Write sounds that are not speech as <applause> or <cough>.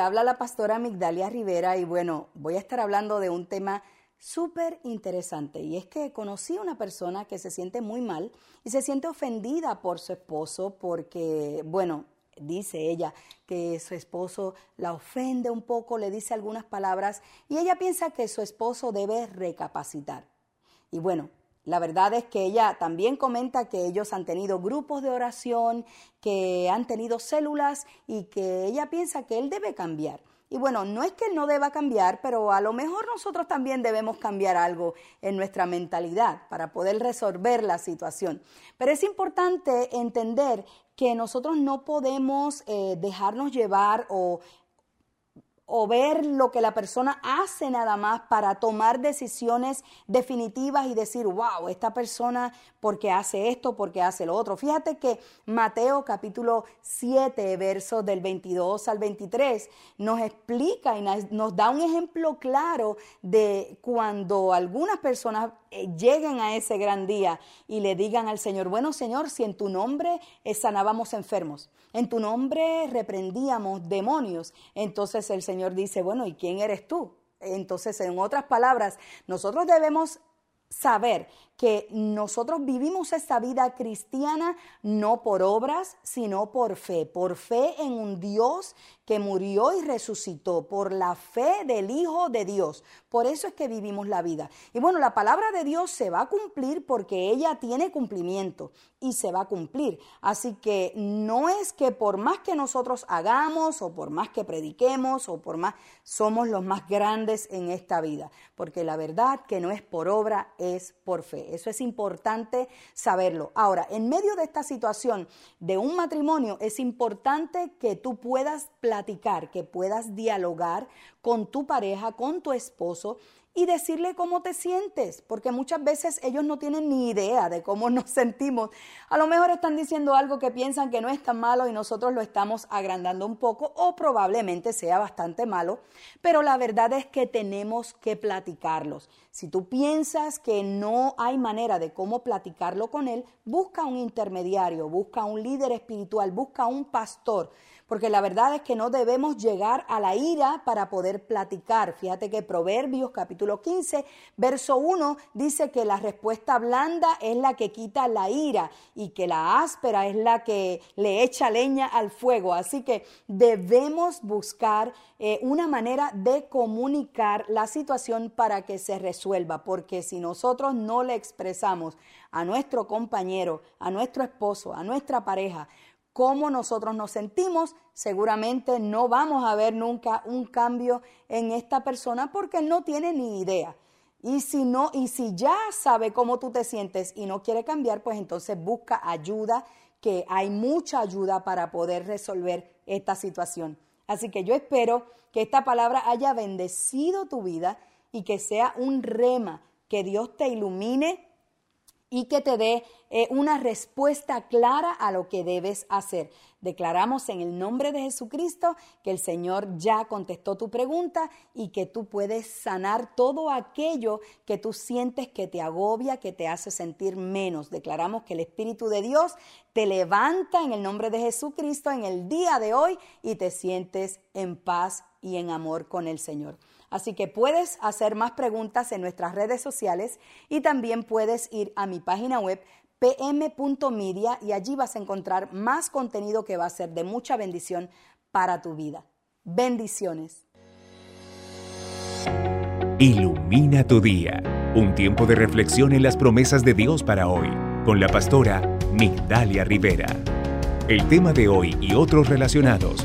habla la pastora Migdalia Rivera y bueno, voy a estar hablando de un tema súper interesante y es que conocí a una persona que se siente muy mal y se siente ofendida por su esposo porque, bueno, dice ella que su esposo la ofende un poco, le dice algunas palabras y ella piensa que su esposo debe recapacitar. Y bueno, la verdad es que ella también comenta que ellos han tenido grupos de oración, que han tenido células y que ella piensa que él debe cambiar. Y bueno, no es que no deba cambiar, pero a lo mejor nosotros también debemos cambiar algo en nuestra mentalidad para poder resolver la situación. Pero es importante entender que nosotros no podemos eh, dejarnos llevar o o ver lo que la persona hace nada más para tomar decisiones definitivas y decir, wow, esta persona porque hace esto, porque hace lo otro. Fíjate que Mateo capítulo 7, versos del 22 al 23, nos explica y nos da un ejemplo claro de cuando algunas personas eh, lleguen a ese gran día y le digan al Señor, bueno Señor, si en tu nombre eh, sanábamos enfermos, en tu nombre reprendíamos demonios, entonces el Señor dice, bueno, ¿y quién eres tú? Entonces, en otras palabras, nosotros debemos saber que nosotros vivimos esta vida cristiana no por obras, sino por fe, por fe en un Dios que murió y resucitó, por la fe del Hijo de Dios. Por eso es que vivimos la vida. Y bueno, la palabra de Dios se va a cumplir porque ella tiene cumplimiento y se va a cumplir. Así que no es que por más que nosotros hagamos o por más que prediquemos o por más somos los más grandes en esta vida, porque la verdad que no es por obra, es por fe. Eso es importante saberlo. Ahora, en medio de esta situación de un matrimonio, es importante que tú puedas platicar, que puedas dialogar con tu pareja, con tu esposo y decirle cómo te sientes, porque muchas veces ellos no tienen ni idea de cómo <laughs> nos sentimos. A lo mejor están diciendo algo que piensan que no es tan malo y nosotros lo estamos agrandando un poco o probablemente sea bastante malo, pero la verdad es que tenemos que platicarlos. Si tú piensas que no hay manera de cómo platicarlo con él, busca un intermediario, busca un líder espiritual, busca un pastor porque la verdad es que no debemos llegar a la ira para poder platicar. Fíjate que Proverbios capítulo 15, verso 1 dice que la respuesta blanda es la que quita la ira y que la áspera es la que le echa leña al fuego. Así que debemos buscar eh, una manera de comunicar la situación para que se resuelva, porque si nosotros no le expresamos a nuestro compañero, a nuestro esposo, a nuestra pareja, cómo nosotros nos sentimos, seguramente no vamos a ver nunca un cambio en esta persona porque él no tiene ni idea. Y si no, y si ya sabe cómo tú te sientes y no quiere cambiar, pues entonces busca ayuda, que hay mucha ayuda para poder resolver esta situación. Así que yo espero que esta palabra haya bendecido tu vida y que sea un rema, que Dios te ilumine y que te dé eh, una respuesta clara a lo que debes hacer. Declaramos en el nombre de Jesucristo que el Señor ya contestó tu pregunta y que tú puedes sanar todo aquello que tú sientes que te agobia, que te hace sentir menos. Declaramos que el Espíritu de Dios te levanta en el nombre de Jesucristo en el día de hoy y te sientes en paz y en amor con el Señor. Así que puedes hacer más preguntas en nuestras redes sociales y también puedes ir a mi página web pm.media y allí vas a encontrar más contenido que va a ser de mucha bendición para tu vida. Bendiciones. Ilumina tu día. Un tiempo de reflexión en las promesas de Dios para hoy con la pastora Migdalia Rivera. El tema de hoy y otros relacionados